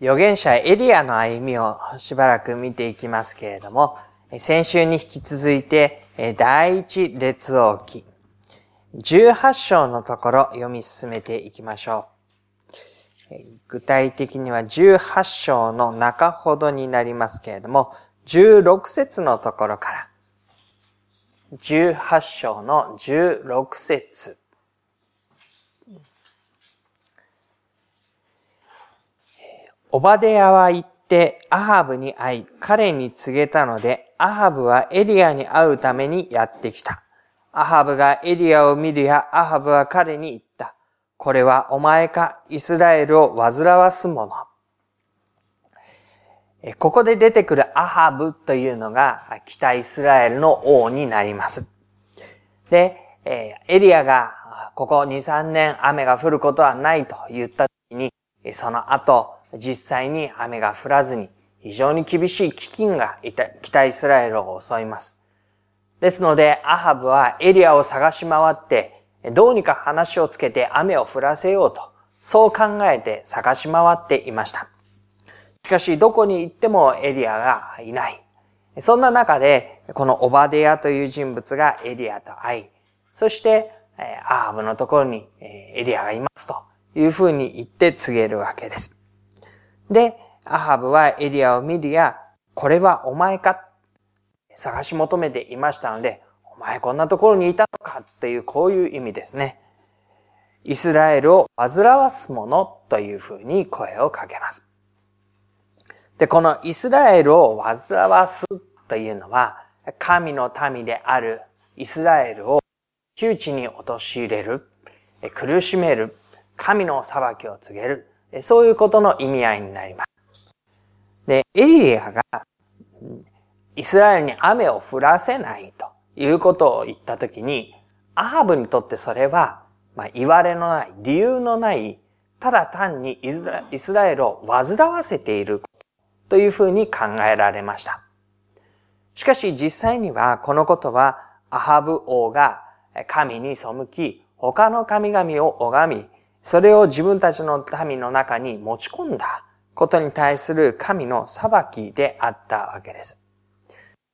預言者エリアの歩みをしばらく見ていきますけれども、先週に引き続いて、第一列王記、18章のところ読み進めていきましょう。具体的には18章の中ほどになりますけれども、16節のところから、18章の16節。オバデヤは言ってアハブに会い、彼に告げたので、アハブはエリアに会うためにやってきた。アハブがエリアを見るや、アハブは彼に言った。これはお前か、イスラエルを煩わすもの。ここで出てくるアハブというのが北イスラエルの王になります。で、エリアがここ2、3年雨が降ることはないと言った時に、その後、実際に雨が降らずに非常に厳しい飢饉が北イスラエルを襲います。ですので、アハブはエリアを探し回って、どうにか話をつけて雨を降らせようと、そう考えて探し回っていました。しかし、どこに行ってもエリアがいない。そんな中で、このオバデヤという人物がエリアと会い、そして、アハブのところにエリアがいますというふうに言って告げるわけです。で、アハブはエリアを見るや、これはお前か探し求めていましたので、お前こんなところにいたのかっていうこういう意味ですね。イスラエルを煩わすものというふうに声をかけます。で、このイスラエルを煩わすというのは、神の民であるイスラエルを窮地に陥れる、苦しめる、神の裁きを告げる、そういうことの意味合いになります。で、エリアがイスラエルに雨を降らせないということを言ったときに、アハブにとってそれは、まあ、言われのない、理由のない、ただ単にイスラエルを煩わせているというふうに考えられました。しかし実際にはこのことはアハブ王が神に背き、他の神々を拝み、それを自分たちの民の中に持ち込んだことに対する神の裁きであったわけです。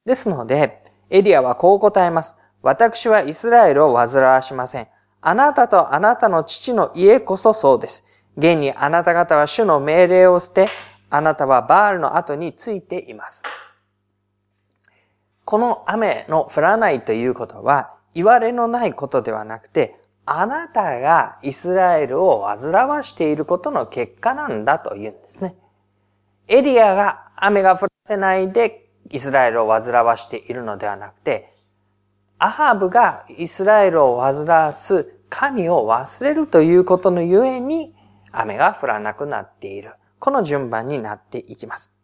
ですので、エリアはこう答えます。私はイスラエルを煩わしません。あなたとあなたの父の家こそそうです。現にあなた方は主の命令を捨て、あなたはバールの後についています。この雨の降らないということは、言われのないことではなくて、あなたがイスラエルを煩わしていることの結果なんだと言うんですね。エリアが雨が降らせないでイスラエルを煩わしているのではなくて、アハブがイスラエルを煩わす神を忘れるということのゆえに雨が降らなくなっている。この順番になっていきます。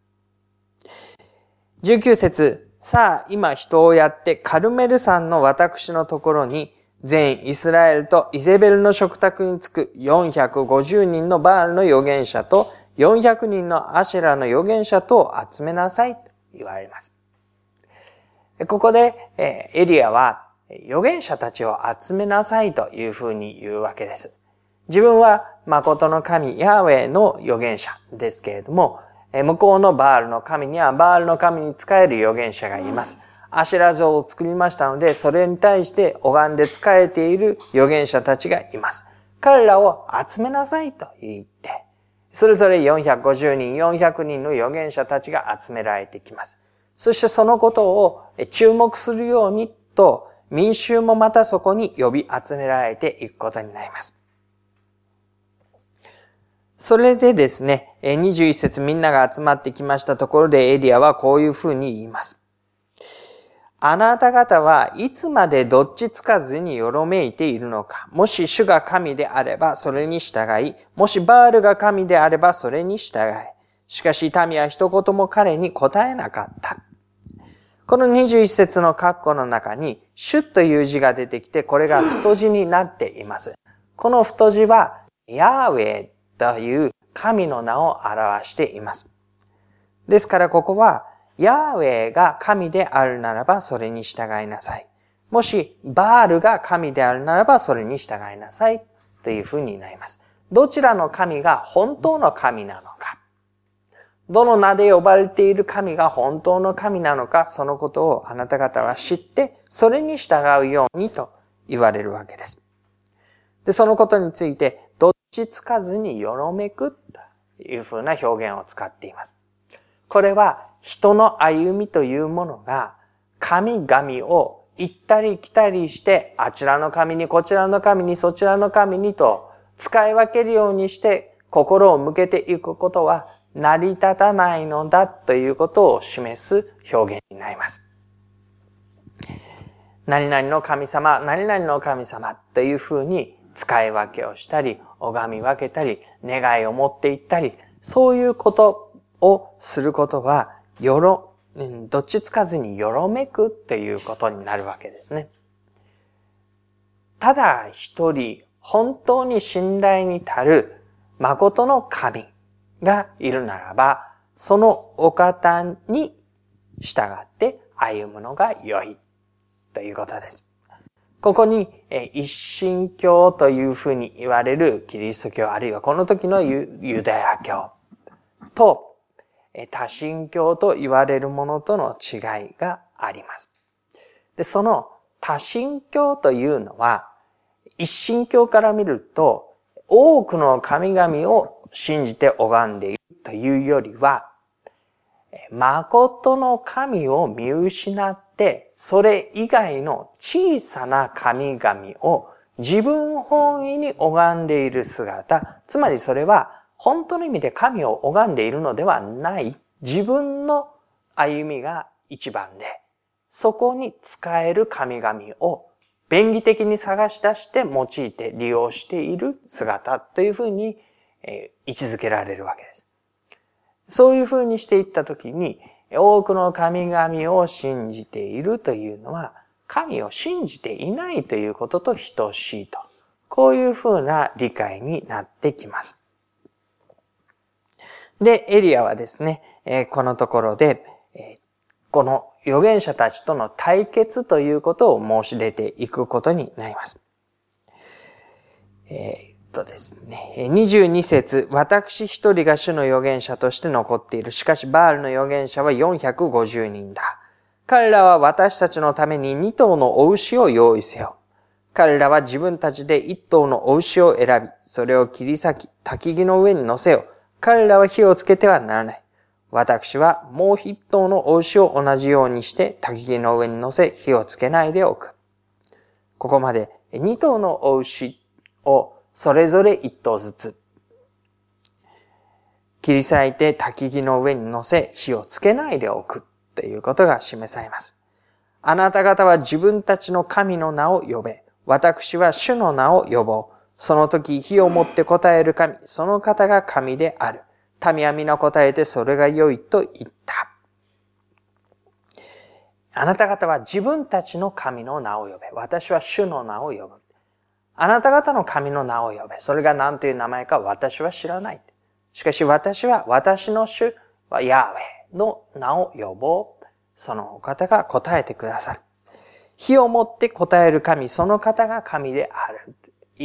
19節さあ今人をやってカルメル山の私のところに全イスラエルとイゼベルの食卓につく450人のバールの預言者と400人のアシェラの預言者とを集めなさいと言われます。ここでエリアは預言者たちを集めなさいというふうに言うわけです。自分は誠の神ヤーウェイの預言者ですけれども、向こうのバールの神にはバールの神に仕える預言者がいます。アシェラ像を作りましたので、それに対して拝んで仕えている預言者たちがいます。彼らを集めなさいと言って、それぞれ450人、400人の預言者たちが集められてきます。そしてそのことを注目するようにと、民衆もまたそこに呼び集められていくことになります。それでですね、21節みんなが集まってきましたところでエリアはこういうふうに言います。あなた方はいつまでどっちつかずによろめいているのか。もし主が神であればそれに従い、もしバールが神であればそれに従い。しかし民は一言も彼に答えなかった。この21節の括弧の中に、主という字が出てきて、これが太字になっています。この太字は、ヤーウェイという神の名を表しています。ですからここは、ヤーウェイが神であるならばそれに従いなさい。もし、バールが神であるならばそれに従いなさい。というふうになります。どちらの神が本当の神なのか。どの名で呼ばれている神が本当の神なのか、そのことをあなた方は知って、それに従うようにと言われるわけです。で、そのことについて、どっちつかずによろめくというふうな表現を使っています。これは人の歩みというものが神々を行ったり来たりして、あちらの神に、こちらの神に、そちらの神にと使い分けるようにして心を向けていくことは成り立たないのだということを示す表現になります。何々の神様、何々の神様というふうに使い分けをしたり、拝み分けたり、願いを持っていったり、そういうことをすることは、よろ、どっちつかずによろめくっていうことになるわけですね。ただ一人、本当に信頼に足る誠の神がいるならば、そのお方に従って歩むのが良いということです。ここに一神教というふうに言われるキリスト教あるいはこの時のユダヤ教と多神教と言われるものとの違いがあります。で、その多神教というのは一神教から見ると多くの神々を信じて拝んでいるというよりは、誠の神を見失って、それ以外の小さな神々を自分本位に拝んでいる姿、つまりそれは本当の意味で神を拝んでいるのではない、自分の歩みが一番で、そこに使える神々を便宜的に探し出して用いて利用している姿というふうに位置づけられるわけです。そういうふうにしていったときに、多くの神々を信じているというのは、神を信じていないということと等しいと。こういうふうな理解になってきます。で、エリアはですね、えこのところで、えこの預言者たちとの対決ということを申し出ていくことになります。えとですね、22節私一人が主の預言者として残っている。しかし、バールの預言者は450人だ。彼らは私たちのために2頭のお牛を用意せよ。彼らは自分たちで1頭のお牛を選び、それを切り裂き、焚き木の上に乗せよ。彼らは火をつけてはならない。私はもう一頭のお牛を同じようにして焚き木の上に乗せ火をつけないでおく。ここまで2頭のお牛をそれぞれ一頭ずつ。切り裂いて焚き木の上に乗せ、火をつけないでおくということが示されます。あなた方は自分たちの神の名を呼べ。私は主の名を呼ぼう。その時火を持って答える神、その方が神である。民は皆答えてそれが良いと言った。あなた方は自分たちの神の名を呼べ。私は主の名を呼ぶ。あなた方の神の名を呼べ。それが何という名前か私は知らない。しかし私は私の主はヤーウェの名を呼ぼう。そのお方が答えてくださる。火をもって答える神、その方が神である。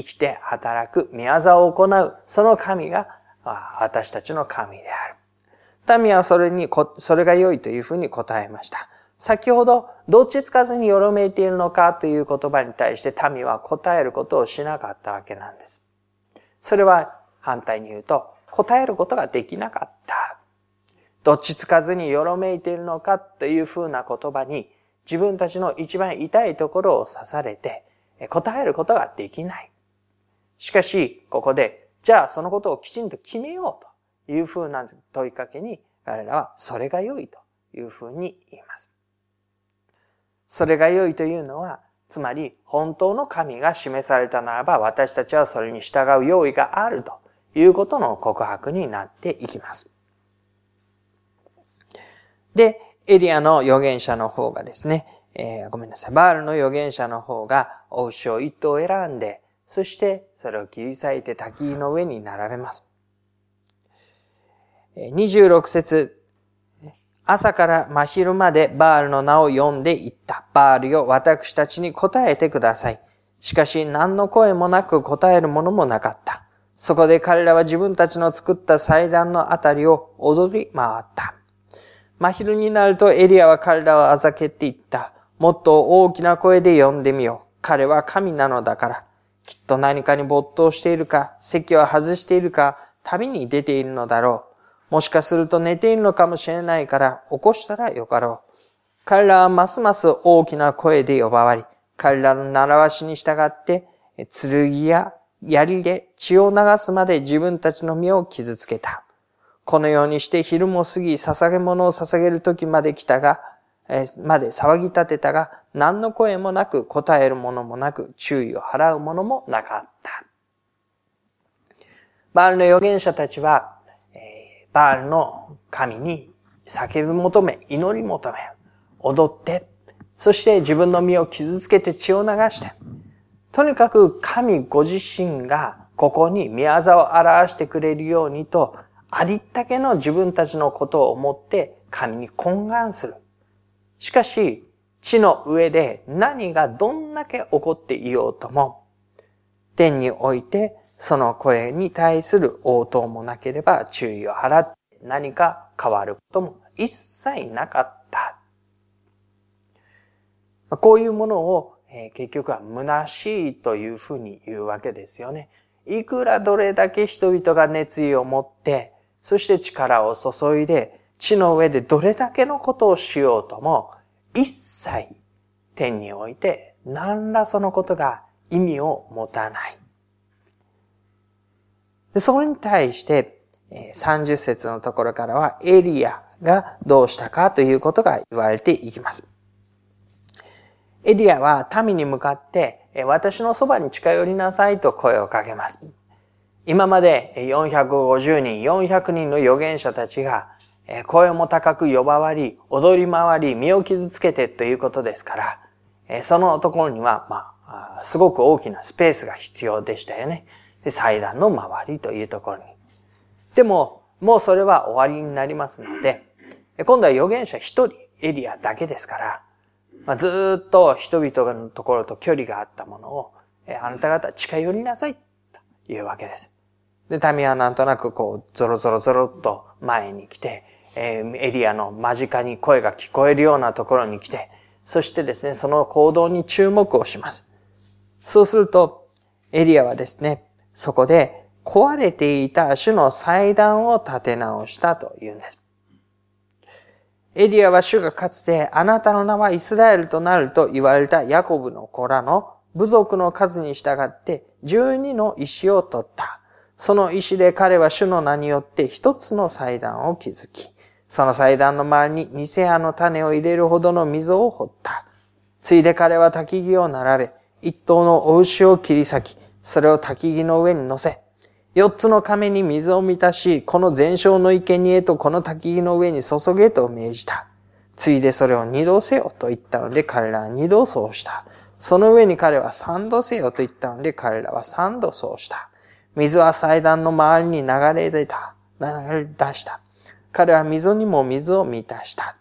生きて働く、宮沢を行う、その神が私たちの神である。民はそれに、それが良いというふうに答えました。先ほど、どっちつかずによろめいているのか？という言葉に対して民は答えることをしなかったわけなんです。それは反対に言うと、答えることができなかった。どっちつかずによろめいているのか？というふうな言葉に、自分たちの一番痛いところを刺されて、答えることができない。しかし、ここで、じゃあそのことをきちんと決めようというふうな問いかけに、彼らはそれが良いというふうに言います。それが良いというのは、つまり本当の神が示されたならば私たちはそれに従う用意があるということの告白になっていきます。で、エリアの預言者の方がですね、えー、ごめんなさい、バールの預言者の方がお牛を一頭選んで、そしてそれを切り裂いて滝の上に並べます。26節朝から真昼までバールの名を呼んでいった。バールよ、私たちに答えてください。しかし何の声もなく答えるものもなかった。そこで彼らは自分たちの作った祭壇のあたりを踊り回った。真昼になるとエリアは彼らをあざけていった。もっと大きな声で呼んでみよう。彼は神なのだから。きっと何かに没頭しているか、席を外しているか、旅に出ているのだろう。もしかすると寝ているのかもしれないから起こしたらよかろう。彼らはますます大きな声で呼ばわり、彼らの習わしに従って、剣や槍で血を流すまで自分たちの身を傷つけた。このようにして昼も過ぎ捧げ物を捧げる時まで来たが、まで騒ぎ立てたが、何の声もなく答えるものもなく注意を払うものもなかった。バールの預言者たちは、バールの神に叫び求め、祈り求め、踊って、そして自分の身を傷つけて血を流して、とにかく神ご自身がここに宮座を表してくれるようにと、ありったけの自分たちのことを思って神に懇願する。しかし、地の上で何がどんだけ起こっていようとも、天においてその声に対する応答もなければ注意を払って何か変わることも一切なかった。こういうものをえ、結局は虚しいというふうに言うわけですよね。いくらどれだけ人々が熱意を持って、そして力を注いで、地の上でどれだけのことをしようとも、一切天において何らそのことが意味を持たない。でそれに対して、30節のところからはエリアがどうしたかということが言われていきます。エリアは民に向かって、私のそばに近寄りなさいと声をかけます。今まで450人、400人の預言者たちが、声も高く呼ばわり、踊り回り、身を傷つけてということですから、そのところには、まあ、すごく大きなスペースが必要でしたよね。で祭壇の周りというところに。でも、もうそれは終わりになりますので、今度は預言者一人、エリアだけですから、まあ、ずっと人々のところと距離があったものを、えあなた方近寄りなさい、というわけです。で、民はなんとなくこう、ゾロゾロゾロっと前に来て、え、エリアの間近に声が聞こえるようなところに来て、そしてですね、その行動に注目をします。そうすると、エリアはですね、そこで壊れていた種の祭壇を立て直したというんです。エリアは主がかつてあなたの名はイスラエルとなると言われたヤコブの子らの部族の数に従って12の石を取った。その石で彼は主の名によって一つの祭壇を築き、その祭壇の周りに偽屋の種を入れるほどの溝を掘った。ついで彼は焚き木を並べ、一頭のお牛を切り裂き、それを焚き木の上に乗せ、四つの亀に水を満たし、この全焼の生贄とこの焚き木の上に注げと命じた。ついでそれを二度せよと言ったので彼らは二度そうした。その上に彼は三度せよと言ったので彼らは三度そうした。水は祭壇の周りに流れ出た。流れ出した。彼は溝にも水を満たした。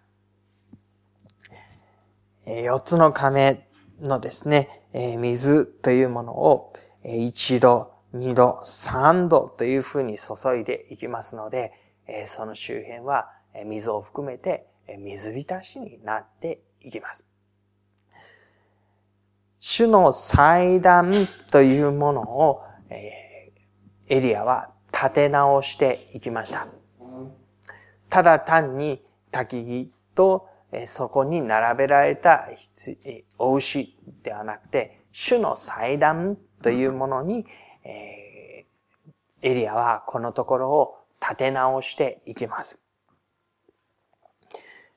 四つの亀のですね、水というものを一度、二度、三度というふうに注いでいきますので、その周辺は水を含めて水浸しになっていきます。主の祭壇というものをエリアは立て直していきました。ただ単に焚き木とそこに並べられたお牛ではなくて、主の祭壇というものにえー、エリアはこのところを立て直していきます。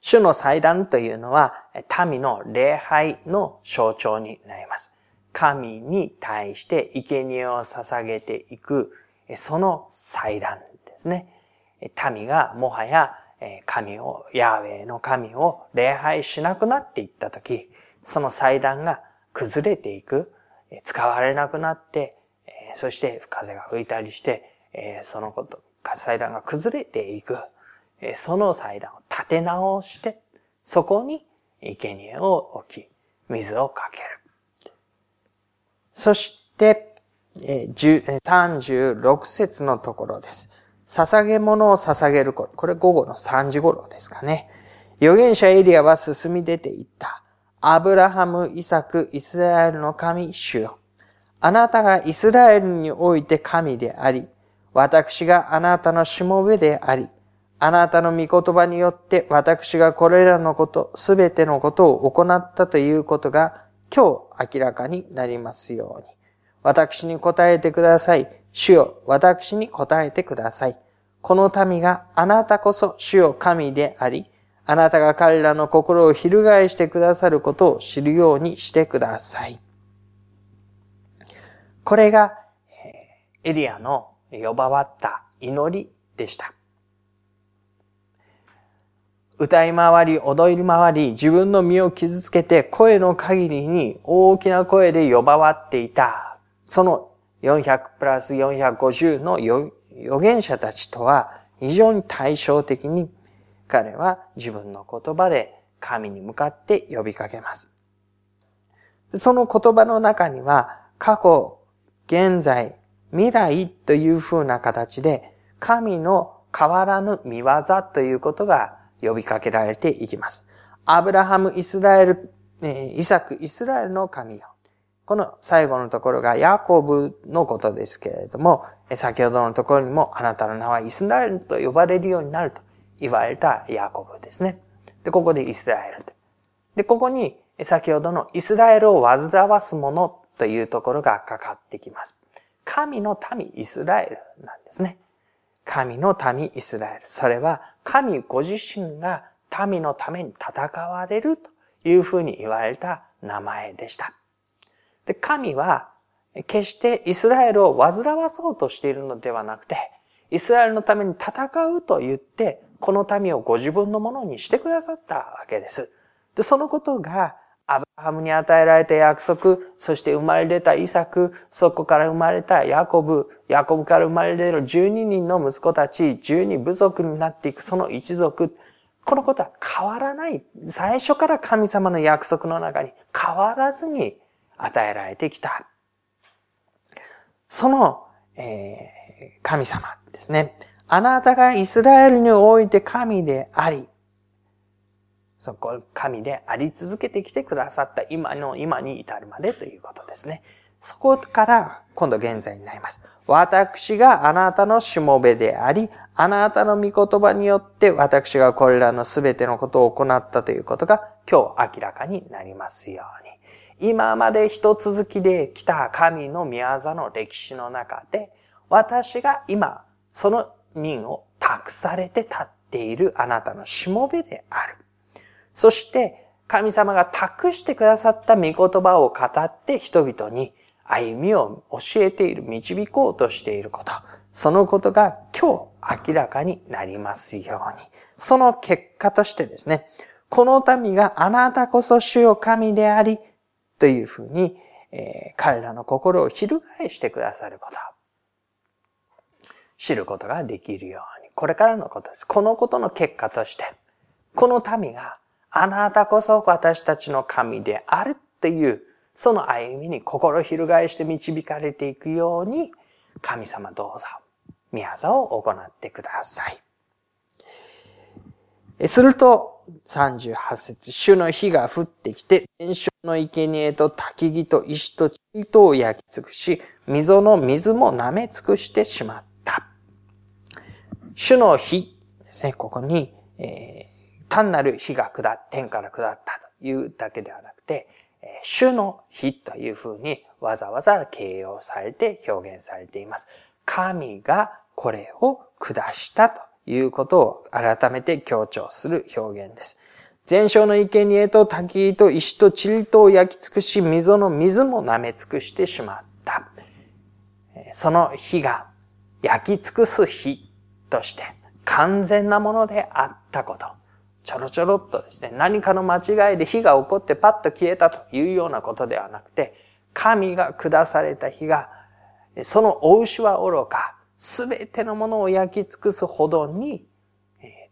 主の祭壇というのは民の礼拝の象徴になります。神に対して生贄を捧げていく、その祭壇ですね。民がもはや神を、ヤーウェイの神を礼拝しなくなっていったとき、その祭壇が崩れていく、使われなくなってそして風が吹いたりして、そのこと、祭壇が崩れていく。その祭壇を立て直して、そこに生贄を置き、水をかける。そして、36節のところです。捧げ物を捧げる頃。これ午後の3時頃ですかね。預言者エリアは進み出ていった。アブラハム、イサク、イスラエルの神、主よ。あなたがイスラエルにおいて神であり、私があなたのしもべであり、あなたの御言葉によって私がこれらのこと、すべてのことを行ったということが今日明らかになりますように。私に答えてください。主よ、私に答えてください。この民があなたこそ主よ神であり、あなたが彼らの心を翻してくださることを知るようにしてください。これが、エリアの呼ばわった祈りでした。歌い回り、踊り回り、自分の身を傷つけて声の限りに大きな声で呼ばわっていた。その400プラス450の預言者たちとは非常に対照的に彼は自分の言葉で神に向かって呼びかけます。その言葉の中には過去、現在、未来という風な形で神の変わらぬ見業ということが呼びかけられていきます。アブラハム、イスラエル、イサク、イスラエルの神よ。この最後のところがヤコブのことですけれども、先ほどのところにもあなたの名はイスラエルと呼ばれるようになると言われたヤコブですね。で、ここでイスラエルと。で、ここに先ほどのイスラエルを煩わすものというところがかかってきます。神の民イスラエルなんですね。神の民イスラエル。それは神ご自身が民のために戦われるというふうに言われた名前でした。で、神は決してイスラエルを煩わそうとしているのではなくて、イスラエルのために戦うと言って、この民をご自分のものにしてくださったわけです。で、そのことがアブラハムに与えられた約束、そして生まれ出たイサク、そこから生まれたヤコブ、ヤコブから生まれ出る12人の息子たち、12部族になっていくその一族、このことは変わらない。最初から神様の約束の中に変わらずに与えられてきた。その、えー、神様ですね。あなたがイスラエルにおいて神であり、そこ、神であり続けてきてくださった今の今に至るまでということですね。そこから今度現在になります。私があなたのしもべであり、あなたの御言葉によって私がこれらのすべてのことを行ったということが今日明らかになりますように。今まで一続きで来た神の御業の歴史の中で、私が今その任を託されて立っているあなたのしもべである。そして神様が託してくださった御言葉を語って人々に歩みを教えている、導こうとしていること。そのことが今日明らかになりますように。その結果としてですね、この民があなたこそ主よ神であり、というふうに、えー、彼らの心を翻してくださること。知ることができるように。これからのことです。このことの結果として、この民があなたこそ私たちの神であるっていう、その歩みに心翻して導かれていくように、神様どうぞ、宮沢を行ってください。すると、38節主の火が降ってきて、天正の生贄と焚き木と石と糸を焼き尽くし、溝の水も舐め尽くしてしまった。主の火ですね、ここに、えー単なる火が下っ、天から下ったというだけではなくて、主の火というふうにわざわざ形容されて表現されています。神がこれを下したということを改めて強調する表現です。全焼の生贄と滝と石と塵とを焼き尽くし、溝の水も舐め尽くしてしまった。その火が焼き尽くす火として完全なものであったこと。ちょろちょろっとですね、何かの間違いで火が起こってパッと消えたというようなことではなくて、神が下された火が、そのお牛は愚か、すべてのものを焼き尽くすほどに、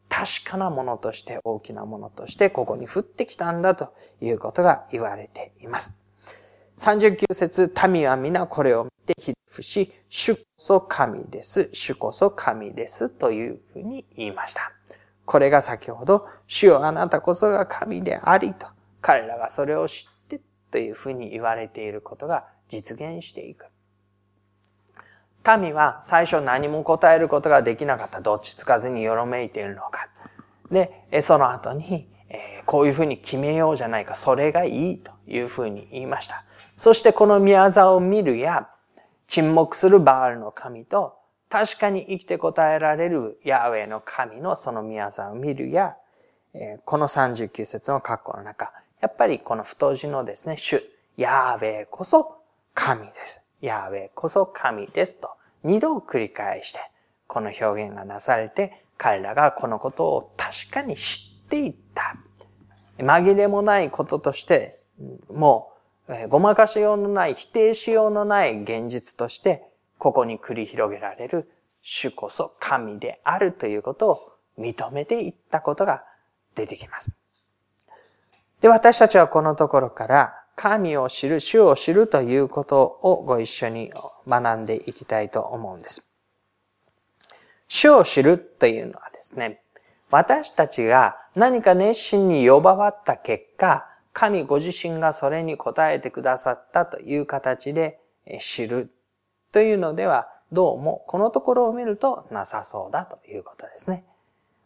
確かなものとして、大きなものとして、ここに降ってきたんだということが言われています。39節、民は皆これを見てひれ伏し、主こそ神です、主こそ神ですというふうに言いました。これが先ほど、主よあなたこそが神でありと、彼らがそれを知ってというふうに言われていることが実現していく。民は最初何も答えることができなかった。どっちつかずによろめいているのか。で、その後に、えこういうふうに決めようじゃないか。それがいいというふうに言いました。そしてこの宮沢を見るや、沈黙するバールの神と、確かに生きて答えられるヤーウェイの神のその宮沢を見るや、この39節の格好の中、やっぱりこの太字のですね、主、ヤーウェイこそ神です。ヤーウェこそ神ですと、二度繰り返して、この表現がなされて、彼らがこのことを確かに知っていった。紛れもないこととして、もう、ごまかしようのない、否定しようのない現実として、ここに繰り広げられる主こそ神であるということを認めていったことが出てきます。で、私たちはこのところから神を知る、主を知るということをご一緒に学んでいきたいと思うんです。主を知るというのはですね、私たちが何か熱心に呼ばわった結果、神ご自身がそれに応えてくださったという形で知るというのでは、どうもこのところを見るとなさそうだということですね。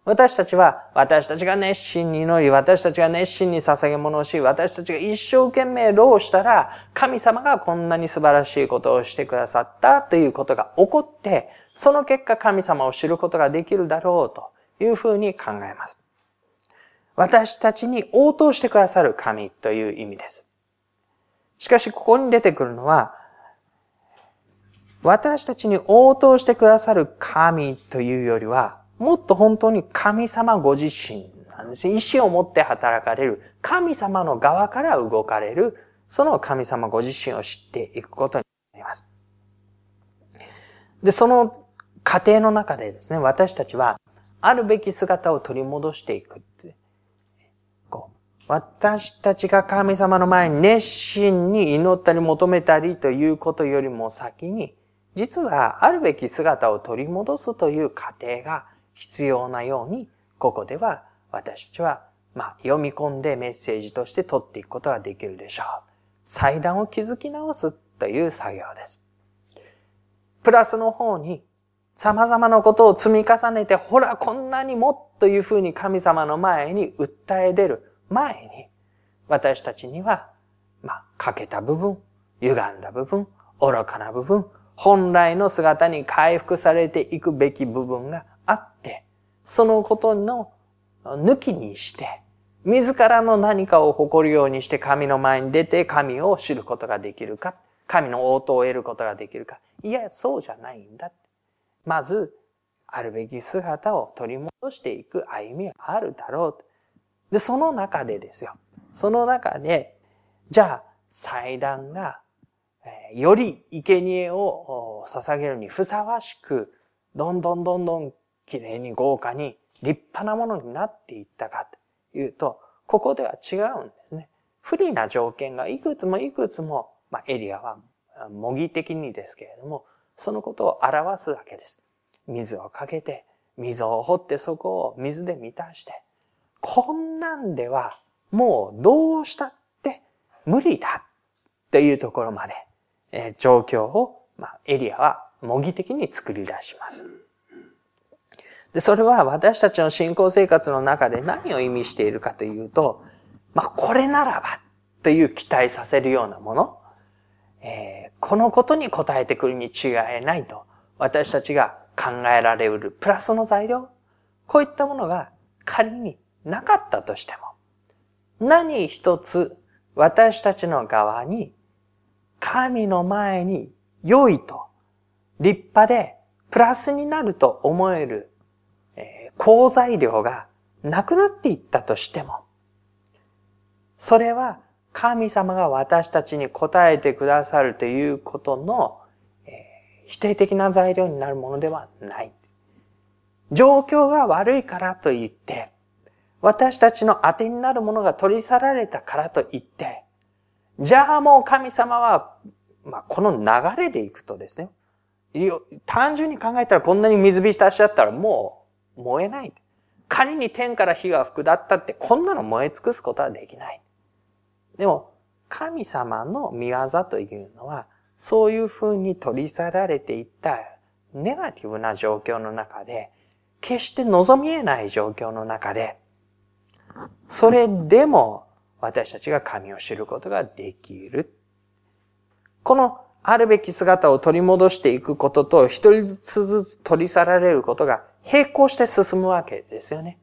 私たちは、私たちが熱心に祈り、私たちが熱心に捧げ物をし、私たちが一生懸命労したら、神様がこんなに素晴らしいことをしてくださったということが起こって、その結果神様を知ることができるだろうというふうに考えます。私たちに応答してくださる神という意味です。しかし、ここに出てくるのは、私たちに応答してくださる神というよりは、もっと本当に神様ご自身なんです。ね意志を持って働かれる、神様の側から動かれる、その神様ご自身を知っていくことになります。で、その過程の中でですね、私たちは、あるべき姿を取り戻していくこう私たちが神様の前に熱心に祈ったり求めたりということよりも先に、実はあるべき姿を取り戻すという過程が必要なように、ここでは私たちは、まあ、読み込んでメッセージとして取っていくことができるでしょう。祭壇を築き直すという作業です。プラスの方に様々なことを積み重ねて、ほら、こんなにもというふうに神様の前に訴え出る前に、私たちには、まあ、欠けた部分、歪んだ部分、愚かな部分、本来の姿に回復されていくべき部分が、そのことの抜きにして、自らの何かを誇るようにして神の前に出て神を知ることができるか、神の応答を得ることができるか。いや、そうじゃないんだ。まず、あるべき姿を取り戻していく歩みがあるだろう。で、その中でですよ。その中で、じゃあ、祭壇が、より生贄を捧げるにふさわしく、どんどんどんどん綺麗に豪華に立派なものになっていったかというと、ここでは違うんですね。不利な条件がいくつもいくつも、まあ、エリアは模擬的にですけれども、そのことを表すわけです。水をかけて、水を掘ってそこを水で満たして、こんなんではもうどうしたって無理だというところまで、え、状況を、まあ、エリアは模擬的に作り出します。で、それは私たちの信仰生活の中で何を意味しているかというと、まあ、これならばという期待させるようなもの、えー、このことに応えてくるに違いないと、私たちが考えられうるプラスの材料、こういったものが仮になかったとしても、何一つ私たちの側に神の前に良いと立派でプラスになると思える好材料がなくなっていったとしても、それは神様が私たちに答えてくださるということの、え、否定的な材料になるものではない。状況が悪いからといって、私たちの当てになるものが取り去られたからといって、じゃあもう神様は、まあ、この流れでいくとですね、単純に考えたらこんなに水浸しだったらもう燃えない。仮に天から火が吹くだったってこんなの燃え尽くすことはできない。でも、神様の見業というのは、そういう風に取り去られていったネガティブな状況の中で、決して望み得ない状況の中で、それでも私たちが神を知ることができる。このあるべき姿を取り戻していくことと一人ずつずつ取り去られることが並行して進むわけですよね。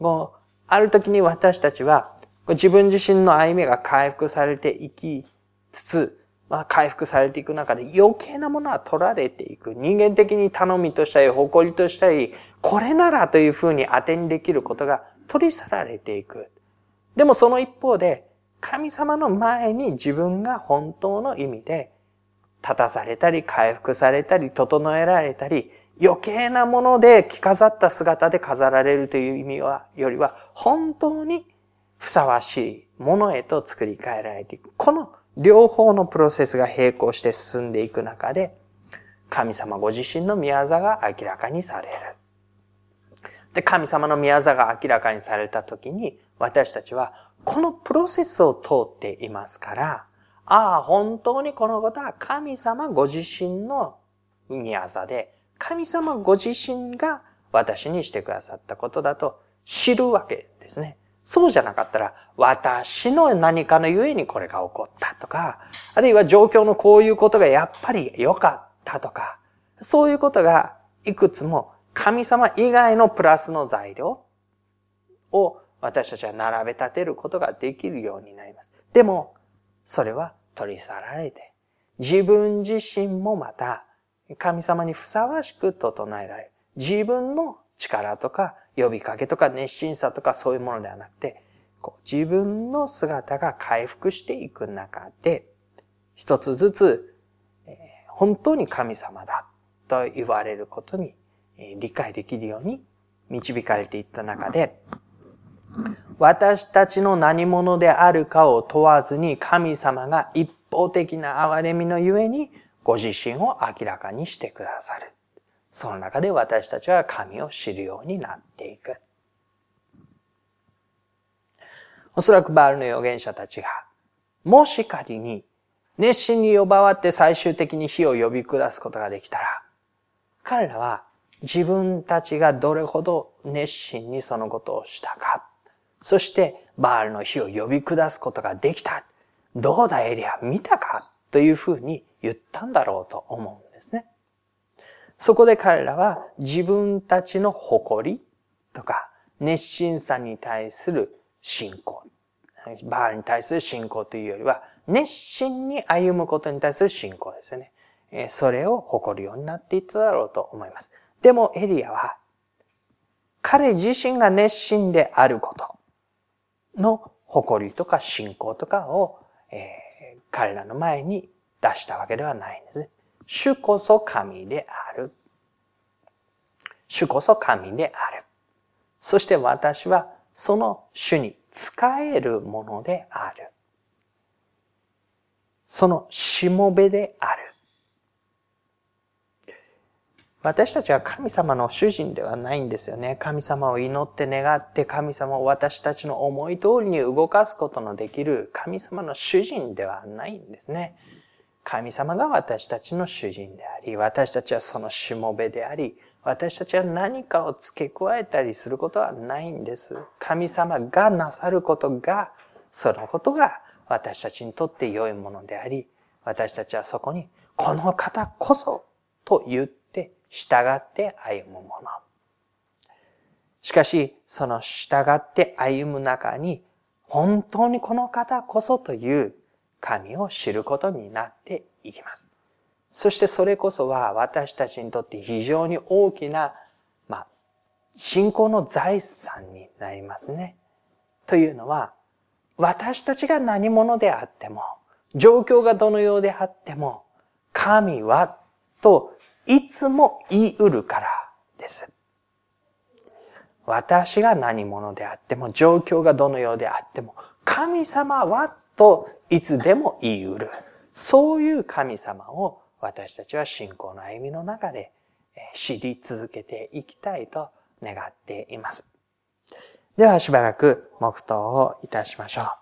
もうある時に私たちは自分自身の歩みが回復されていきつつ、まあ、回復されていく中で余計なものは取られていく。人間的に頼みとしたり、誇りとしたり、これならというふうに当てにできることが取り去られていく。でもその一方で、神様の前に自分が本当の意味で立たされたり、回復されたり、整えられたり、余計なもので着飾った姿で飾られるという意味は、よりは、本当にふさわしいものへと作り変えられていく。この両方のプロセスが並行して進んでいく中で、神様ご自身の宮座が明らかにされる。で、神様の宮座が明らかにされたときに、私たちはこのプロセスを通っていますから、ああ、本当にこのことは神様ご自身の宮座で、神様ご自身が私にしてくださったことだと知るわけですね。そうじゃなかったら、私の何かのゆえにこれが起こったとか、あるいは状況のこういうことがやっぱり良かったとか、そういうことがいくつも神様以外のプラスの材料を私たちは並べ立てることができるようになります。でも、それは取り去られて、自分自身もまた神様にふさわしく整えられる。自分の力とか呼びかけとか熱心さとかそういうものではなくて、こう自分の姿が回復していく中で、一つずつ、え、本当に神様だと言われることに、え、理解できるように導かれていった中で、私たちの何者であるかを問わずに神様が一方的な憐れみのゆえにご自身を明らかにしてくださる。その中で私たちは神を知るようになっていく。おそらくバールの預言者たちが、もし仮に熱心に呼ばわって最終的に火を呼び下すことができたら、彼らは自分たちがどれほど熱心にそのことをしたか、そしてバールの火を呼び下すことができた。どうだエリア見たかというふうに言ったんだろうと思うんですね。そこで彼らは自分たちの誇りとか熱心さに対する信仰、バーに対する信仰というよりは、熱心に歩むことに対する信仰ですよね。それを誇るようになっていっただろうと思います。でもエリアは、彼自身が熱心であることの誇りとか信仰とかを、え、彼らの前に出したわけではないんですね。主こそ神である。主こそ神である。そして私はその主に仕えるものである。そのしもべである。私たちは神様の主人ではないんですよね。神様を祈って願って神様を私たちの思い通りに動かすことのできる神様の主人ではないんですね。神様が私たちの主人であり、私たちはそのしもべであり、私たちは何かを付け加えたりすることはないんです。神様がなさることが、そのことが私たちにとって良いものであり、私たちはそこに、この方こそと言って従って歩むもの。しかし、その従って歩む中に、本当にこの方こそという神を知ることになっていきます。そしてそれこそは私たちにとって非常に大きな、まあ、信仰の財産になりますね。というのは、私たちが何者であっても、状況がどのようであっても、神は、といつも言い得るからです。私が何者であっても、状況がどのようであっても、神様はといつでも言い得る。そういう神様を私たちは信仰の歩みの中で知り続けていきたいと願っています。ではしばらく黙祷をいたしましょう。